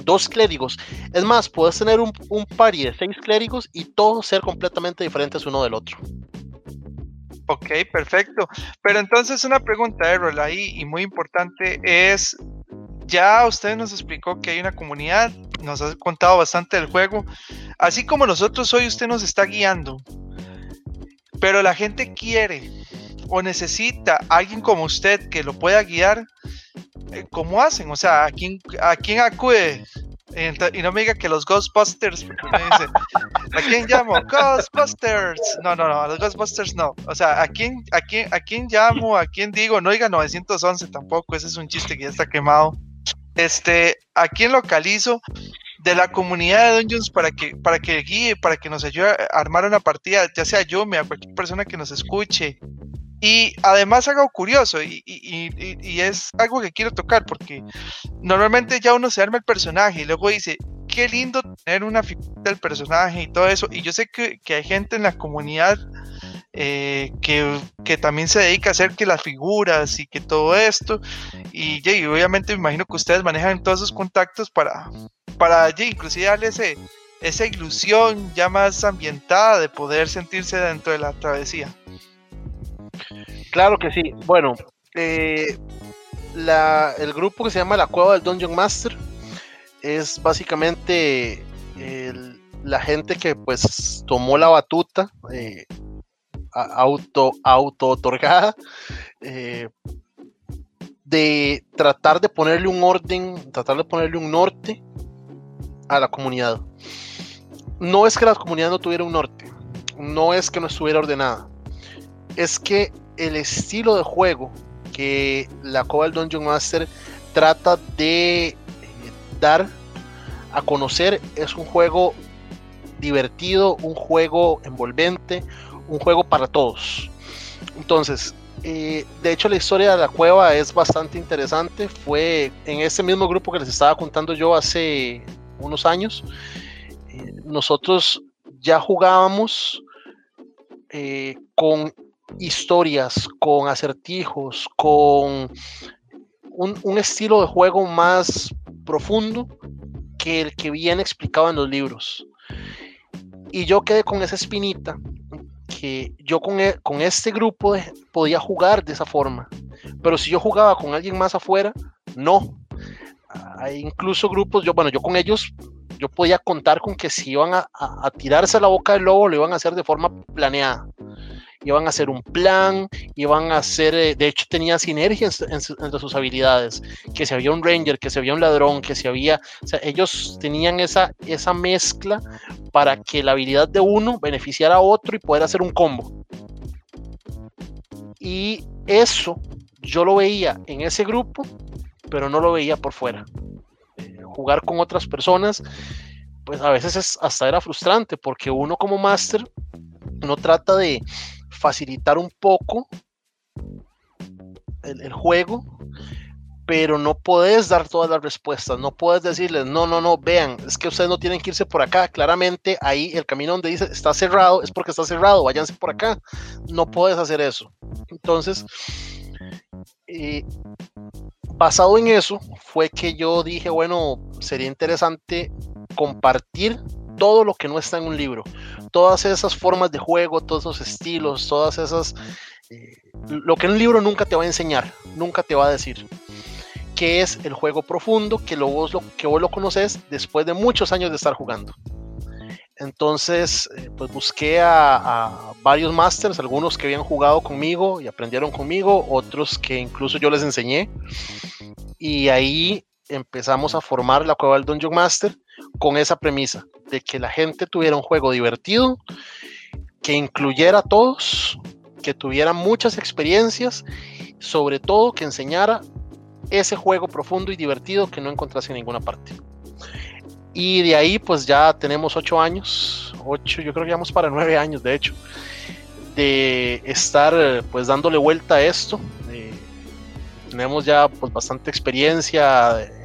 dos clérigos. Es más, puedes tener un, un party de seis clérigos y todos ser completamente diferentes uno del otro. Ok, perfecto. Pero entonces una pregunta, Errol, ahí y muy importante es, ya usted nos explicó que hay una comunidad, nos ha contado bastante del juego, así como nosotros hoy usted nos está guiando, pero la gente quiere o necesita alguien como usted que lo pueda guiar, eh, ¿cómo hacen? O sea, ¿a quién, a quién acude? Y no me diga que los Ghostbusters, porque me dice, ¿a quién llamo? Ghostbusters. No, no, no, a los Ghostbusters no. O sea, ¿a quién, a quién, a quién llamo? ¿A quién digo? No diga 911 tampoco, ese es un chiste que ya está quemado. Este, ¿a quién localizo? De la comunidad de Dungeons para que, para que guíe, para que nos ayude a armar una partida, ya sea yo, a cualquier persona que nos escuche. Y además algo curioso, y, es algo que quiero tocar, porque normalmente ya uno se arma el personaje y luego dice, qué lindo tener una figura del personaje y todo eso. Y yo sé que, que hay gente en la comunidad eh, que, que también se dedica a hacer que las figuras y que todo esto. Y, ya, y obviamente me imagino que ustedes manejan todos esos contactos para, para ya, inclusive darle ese, esa ilusión ya más ambientada de poder sentirse dentro de la travesía. Claro que sí. Bueno, eh, el grupo que se llama La Cueva del Dungeon Master es básicamente la gente que pues tomó la batuta eh, a- auto auto otorgada eh, de tratar de ponerle un orden, tratar de ponerle un norte a la comunidad. No es que la comunidad no tuviera un norte, no es que no estuviera ordenada, es que el estilo de juego que la Cueva del Dungeon Master trata de eh, dar a conocer es un juego divertido, un juego envolvente, un juego para todos. Entonces, eh, de hecho la historia de la cueva es bastante interesante. Fue en ese mismo grupo que les estaba contando yo hace unos años. eh, nosotros ya jugábamos con historias, con acertijos, con un, un estilo de juego más profundo que el que viene explicado en los libros. Y yo quedé con esa espinita que yo con, e- con este grupo podía jugar de esa forma. Pero si yo jugaba con alguien más afuera, no. Hay incluso grupos, yo, bueno, yo con ellos, yo podía contar con que si iban a, a- a tirarse a la boca del lobo, lo iban a hacer de forma planeada. Iban a hacer un plan, iban a hacer, eh, de hecho tenía sinergias en su- entre sus habilidades, que si había un ranger, que si había un ladrón, que si había, o sea, ellos tenían esa, esa mezcla para que la habilidad de uno beneficiara a otro y poder hacer un combo. Y eso yo lo veía en ese grupo, pero no lo veía por fuera. Eh, jugar con otras personas, pues a veces es, hasta era frustrante, porque uno como máster no trata de facilitar un poco el, juego, pero no puedes dar todas las respuestas, no puedes decirles, no, no, no, vean, es que ustedes no tienen que irse por acá, claramente ahí el camino donde dice está cerrado es porque está cerrado, váyanse por acá, no puedes hacer eso. Entonces, eh, basado en eso, fue que yo dije, bueno, sería interesante compartir todo lo que no está en un libro, todas esas formas de juego, todos esos estilos, todas esas, eh, lo que un libro nunca te va a enseñar, nunca te va a decir que es el juego profundo, que, lo, vos, lo, que vos lo conoces después de muchos años de estar jugando. Entonces, eh, pues busqué a, a, varios masters, algunos que habían jugado conmigo y aprendieron conmigo, otros que incluso yo les enseñé. Y ahí empezamos a formar la cueva del Dungeon Master con esa premisa de que la gente tuviera un juego divertido, que incluyera a todos, que tuviera muchas experiencias, sobre todo que enseñara ese juego profundo y divertido que no encontrase en ninguna parte. Y de ahí pues ya tenemos ocho años, ocho, yo creo que vamos para nueve años de hecho, de estar pues dándole vuelta a esto. Eh, tenemos ya pues bastante experiencia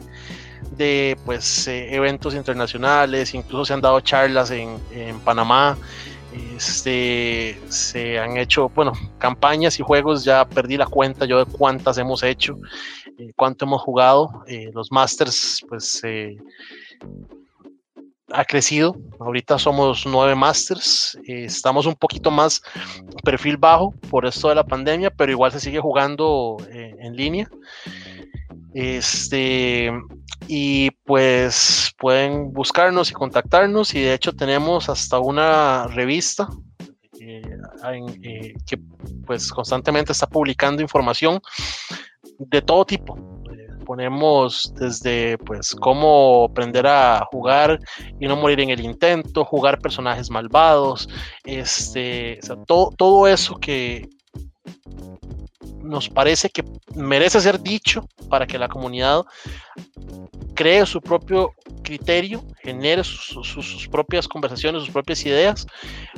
de, pues eh, eventos internacionales, incluso se han dado charlas en, en Panamá. Este, se han hecho, bueno, campañas y juegos, ya perdí la cuenta yo de cuántas hemos hecho, eh, cuánto hemos jugado. Eh, los Masters, pues ha crecido. Ahorita somos nueve Masters. Estamos un poquito más perfil bajo por esto de la pandemia, pero igual se sigue jugando en línea. Este, y pues pueden buscarnos y contactarnos. Y de hecho, tenemos hasta una revista eh, eh, que pues constantemente está publicando información de todo tipo ponemos desde pues cómo aprender a jugar y no morir en el intento, jugar personajes malvados, este, todo, todo eso que nos parece que merece ser dicho para que la comunidad cree su propio criterio, genere sus propias conversaciones, sus propias ideas,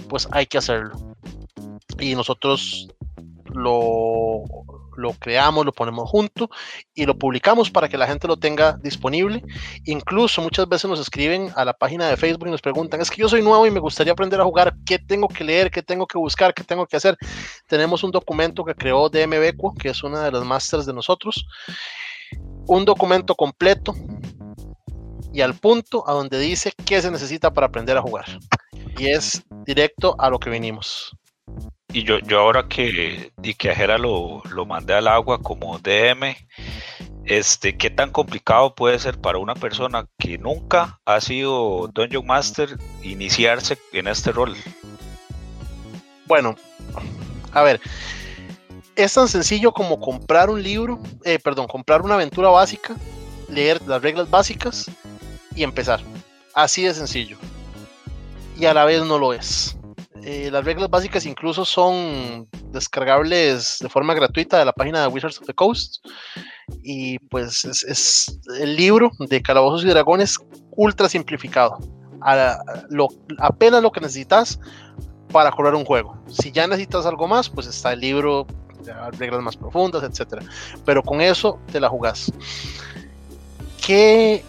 pues hay que hacerlo. Y nosotros lo, lo creamos, lo ponemos junto y lo publicamos para que la gente lo tenga disponible. Incluso muchas veces nos escriben a la página de Facebook y nos preguntan, es que yo soy nuevo y me gustaría aprender a jugar, ¿qué tengo que leer? ¿Qué tengo que buscar? ¿Qué tengo que hacer? Tenemos un documento que creó DMBeco, que es una de las masters de nosotros. Un documento completo y al punto a donde dice qué se necesita para aprender a jugar. Y es directo a lo que venimos. Y yo, yo ahora que, y que a lo, lo mandé al agua como DM, este, ¿qué tan complicado puede ser para una persona que nunca ha sido Dungeon Master iniciarse en este rol? Bueno, a ver, es tan sencillo como comprar un libro, eh, perdón, comprar una aventura básica, leer las reglas básicas y empezar. Así de sencillo. Y a la vez no lo es. Eh, las reglas básicas incluso son descargables de forma gratuita de la página de Wizards of the Coast. Y pues es, el libro de Calabozos y Dragones ultra simplificado. lo, apenas lo que necesitas para correr un juego. Si ya necesitas algo más, pues está el libro reglas más profundas, etc. Pero con eso te la jugás. ¿Qué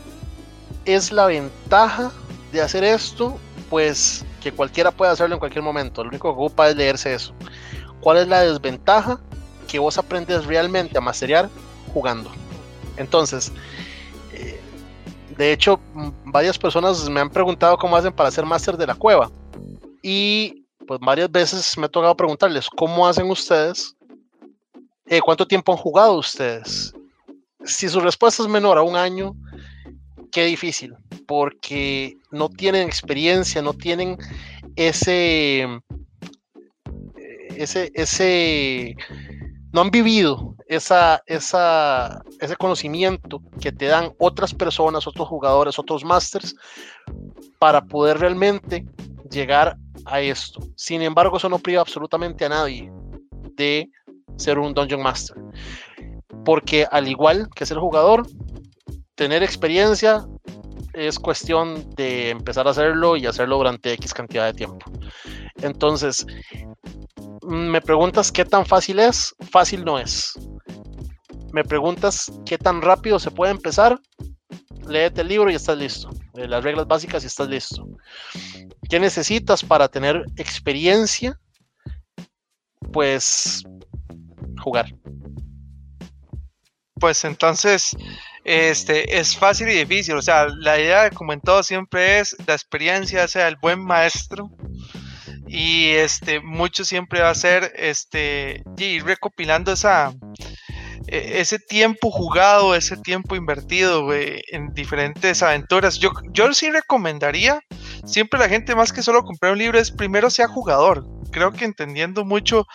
es la ventaja de hacer esto? Pues que cualquiera puede hacerlo en cualquier momento. Lo único que ocupa es leerse eso. ¿Cuál es la desventaja? Que vos aprendes realmente a masterear jugando. Entonces, eh, de hecho, varias personas me han preguntado cómo hacen para ser máster de la cueva. Y pues varias veces me ha tocado preguntarles, ¿cómo hacen ustedes? Eh, ¿Cuánto tiempo han jugado ustedes? Si su respuesta es menor a un año, qué difícil, porque no tienen experiencia, no tienen ese, ese, ese, no han vivido esa, esa, ese conocimiento que te dan otras personas, otros jugadores, otros masters, para poder realmente llegar a esto. Sin embargo, eso no priva absolutamente a nadie de ser un Dungeon Master. Porque al igual que ser jugador, tener experiencia es cuestión de empezar a hacerlo y hacerlo durante X cantidad de tiempo. Entonces, me preguntas qué tan fácil es, fácil no es. Me preguntas qué tan rápido se puede empezar, léete el libro y estás listo. Eh, las reglas básicas y estás listo. ¿Qué necesitas para tener experiencia? Pues jugar. Pues entonces, este, es fácil y difícil. O sea, la idea, como en todo, siempre es la experiencia, sea el buen maestro. Y este, mucho siempre va a ser este, ir recopilando esa, ese tiempo jugado, ese tiempo invertido en diferentes aventuras. Yo, yo sí recomendaría, siempre la gente más que solo comprar un libro es primero sea jugador. Creo que entendiendo mucho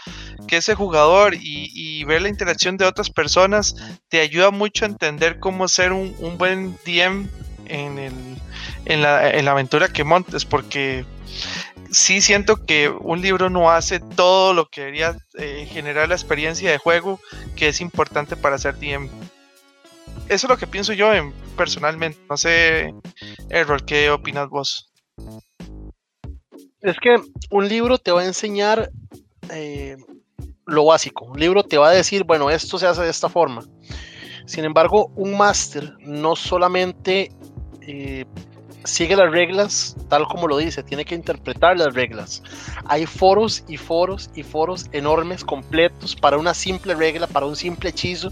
que ese jugador y, ver la interacción de otras personas te ayuda mucho a entender cómo ser un, buen DM en, el, en, la, en la aventura que montes, porque sí siento que un libro no hace todo lo que debería eh, generar la experiencia de juego que es importante para hacer DM. Eso es lo que pienso yo en, personalmente. No sé, Errol, ¿qué opinas vos? Es que un libro te va a enseñar eh, lo básico. Un libro te va a decir, bueno, esto se hace de esta forma. Sin embargo, un máster no solamente eh, sigue las reglas tal como lo dice, tiene que interpretar las reglas. Hay foros y foros y foros enormes, completos, para una simple regla, para un simple hechizo,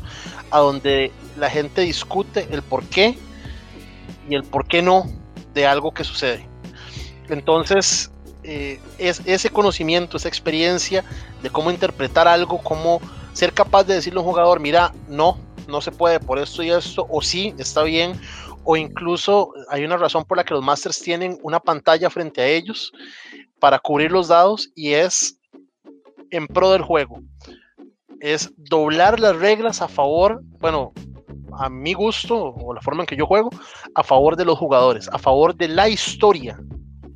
a donde la gente discute el por qué y el por qué no de algo que sucede. Entonces, eh, es ese conocimiento, esa experiencia de cómo interpretar algo, cómo ser capaz de decirle a un jugador, mira, no, no se puede por esto y esto, o sí, está bien, o incluso hay una razón por la que los masters tienen una pantalla frente a ellos para cubrir los dados y es en pro del juego. Es doblar las reglas a favor, bueno, a mi gusto o la forma en que yo juego, a favor de los jugadores, a favor de la historia,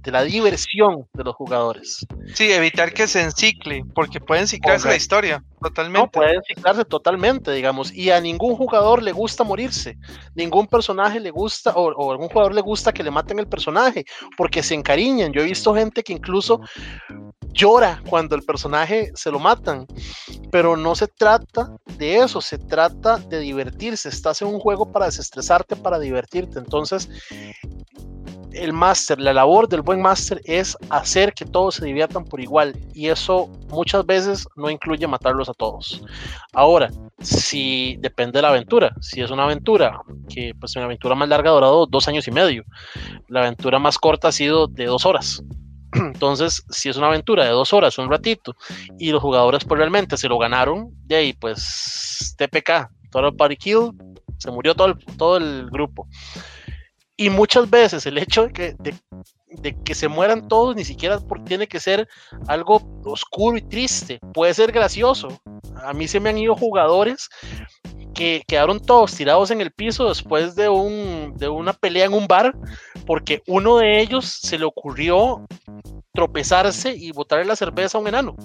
de la diversión de los jugadores. Sí, evitar que se encicle, porque pueden ciclarse la historia totalmente. No, pueden ciclarse totalmente, digamos, y a ningún jugador le gusta morirse, ningún personaje le gusta, o, o algún jugador le gusta que le maten el personaje, porque se encariñan. Yo he visto gente que incluso llora cuando el personaje se lo matan, pero no se trata de eso, se trata de divertirse, estás en un juego para desestresarte, para divertirte, entonces el máster, la labor del buen máster es hacer que todos se diviertan por igual y eso muchas veces no incluye matarlos a todos. Ahora, si depende de la aventura, si es una aventura que pues una aventura más larga ha durado dos años y medio, la aventura más corta ha sido de dos horas. Entonces, si es una aventura de dos horas, un ratito, y los jugadores pues realmente se lo ganaron, de ahí pues TPK, Total Party Kill, se murió todo todo el grupo. Y muchas veces el hecho de que, de, que se mueran todos ni siquiera tiene que ser algo oscuro y triste, puede ser gracioso. A mí se me han ido jugadores que quedaron todos tirados en el piso después de, un, de una pelea en un bar, porque uno de ellos se le ocurrió tropezarse y botarle la cerveza a un enano.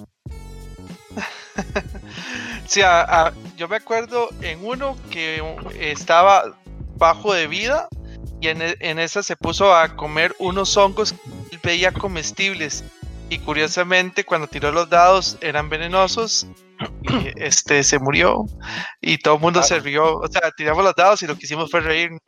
sí, a, yo me acuerdo en uno que estaba bajo de vida y en, en, esa se puso a comer unos hongos que veía comestibles y curiosamente cuando tiró los dados eran venenosos y este se murió y todo el mundo claro. se rió, o sea, tiramos los dados y lo que hicimos fue reírnos.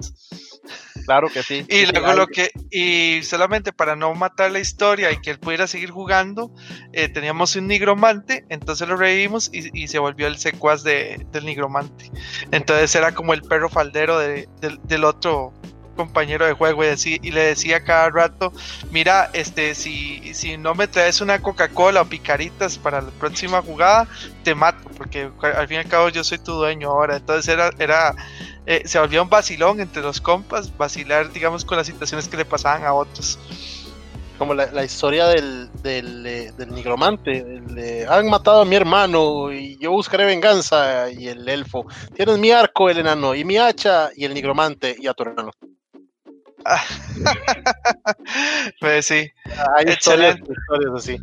Claro que sí. Y sí, luego claro. lo que, y solamente para no matar la historia y que él pudiera seguir jugando, eh, teníamos un nigromante, entonces lo reímos y, y se volvió el secuaz de, del nigromante. Entonces era como el perro faldero de, de, del otro compañero de juego y, decía, y, le decía cada rato, mira, este, si, si no me traes una Coca-Cola o picaritas para la próxima jugada, te mato, porque al fin y al cabo yo soy tu dueño ahora. Entonces era, era eh, se volvió un vacilón entre los compas, vacilar, digamos, con las situaciones que le pasaban a otros. Como la, la historia del, del, eh, del nigromante, han matado a mi hermano y yo buscaré venganza, y el elfo, tienes mi arco, el enano, y mi hacha, y el nigromante, y a tu hermano. pues sí. Hay historias, historias, así.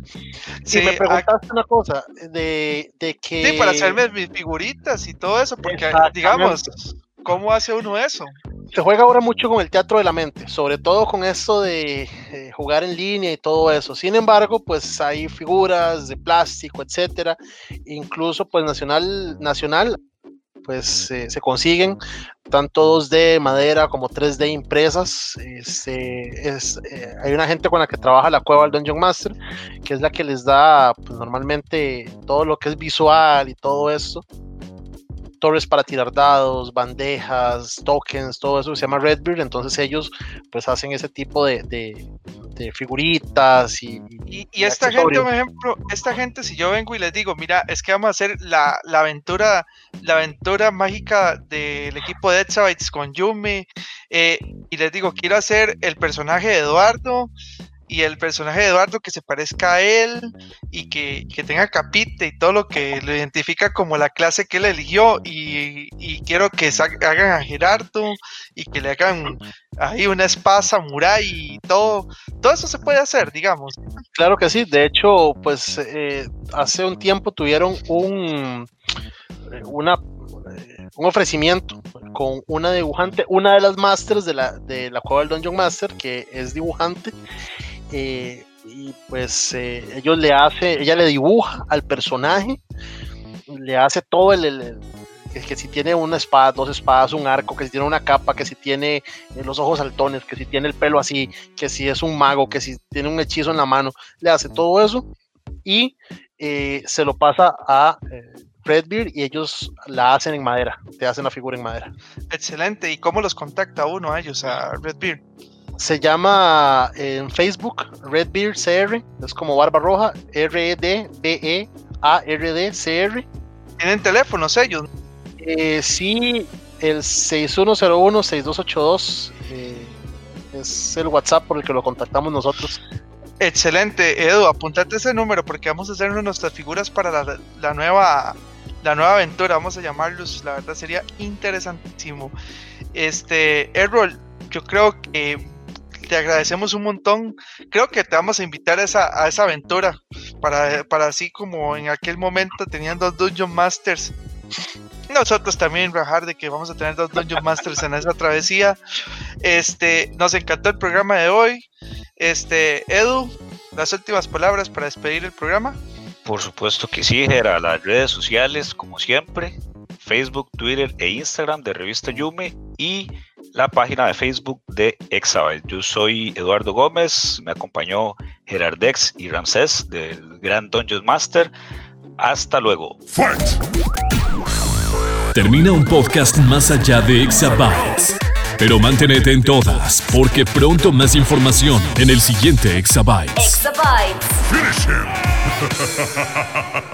Si sí, me preguntaste hay... una cosa, de, de, que. Sí, para hacerme mis figuritas y todo eso, porque digamos, ¿cómo hace uno eso? Se juega ahora mucho con el teatro de la mente, sobre todo con esto de eh, jugar en línea y todo eso. Sin embargo, pues hay figuras de plástico, etcétera. Incluso, pues nacional, nacional pues eh, se consiguen tanto 2D madera como 3D impresas. Este, es, eh, hay una gente con la que trabaja la cueva del Dungeon Master, que es la que les da pues, normalmente todo lo que es visual y todo esto. Torres para tirar dados, bandejas, tokens, todo eso se llama Redbeard. Entonces ellos pues hacen ese tipo de, de, de figuritas y, y, y esta gente, por ejemplo, esta gente, si yo vengo y les digo, mira, es que vamos a hacer la, la aventura, la aventura mágica del equipo de Exabytes con Yumi, eh, y les digo, quiero hacer el personaje de Eduardo y el personaje de Eduardo que se parezca a él y que, que, tenga capite y todo lo que lo identifica como la clase que él eligió y, quiero que hagan a Gerardo y que le hagan ahí una espada samurai y todo, todo eso se puede hacer, digamos. Claro que sí, de hecho, pues eh, hace un tiempo tuvieron un una un ofrecimiento con una dibujante, una de las masters de la, de la cueva del Dungeon Master, que es dibujante, eh, y pues eh, ellos le hace, ella le dibuja al personaje, le hace todo el, que si tiene una espada, dos espadas, un arco, que si tiene una capa, que si tiene eh, los ojos saltones, que si tiene el pelo así, que si es un mago, que si tiene un hechizo en la mano, le hace todo eso y se lo pasa a eh, Redbeard y ellos la hacen en madera, te hacen la figura en madera. Excelente, ¿y cómo los contacta uno a ellos, a Redbeard? Se llama en Facebook Redbeard CR, es como Barba Roja, R-E-D-B-E-A-R-D-C-R. ¿Tienen teléfonos ellos? Eh, sí, el 6101-6282 eh, es el WhatsApp por el que lo contactamos nosotros. Excelente, Edu, apuntate ese número porque vamos a hacer nuestras figuras para la, la nueva la nueva aventura, vamos a llamarlos, la verdad sería interesantísimo. Este, Errol, yo creo que te agradecemos un montón. Creo que te vamos a invitar a esa, aventura para, para así como en aquel momento tenían dos Dungeon Masters. Nosotros también rajar de que vamos a tener dos Dungeon Masters en esa travesía. Este, nos encantó el programa de hoy. Este, Edu, las últimas palabras para despedir el programa. Por supuesto que sí, era las redes sociales, como siempre, Facebook, Twitter e Instagram de Revista Yume y la página de Facebook de Exabyte. Yo soy Eduardo Gómez, me acompañó Gerardex y Ramsés del Gran Dungeon Master. Hasta luego. Termina un podcast más allá de Exabytes. Pero manténete en todas, porque pronto más información en el siguiente Exabytes. Exabytes. Finish him!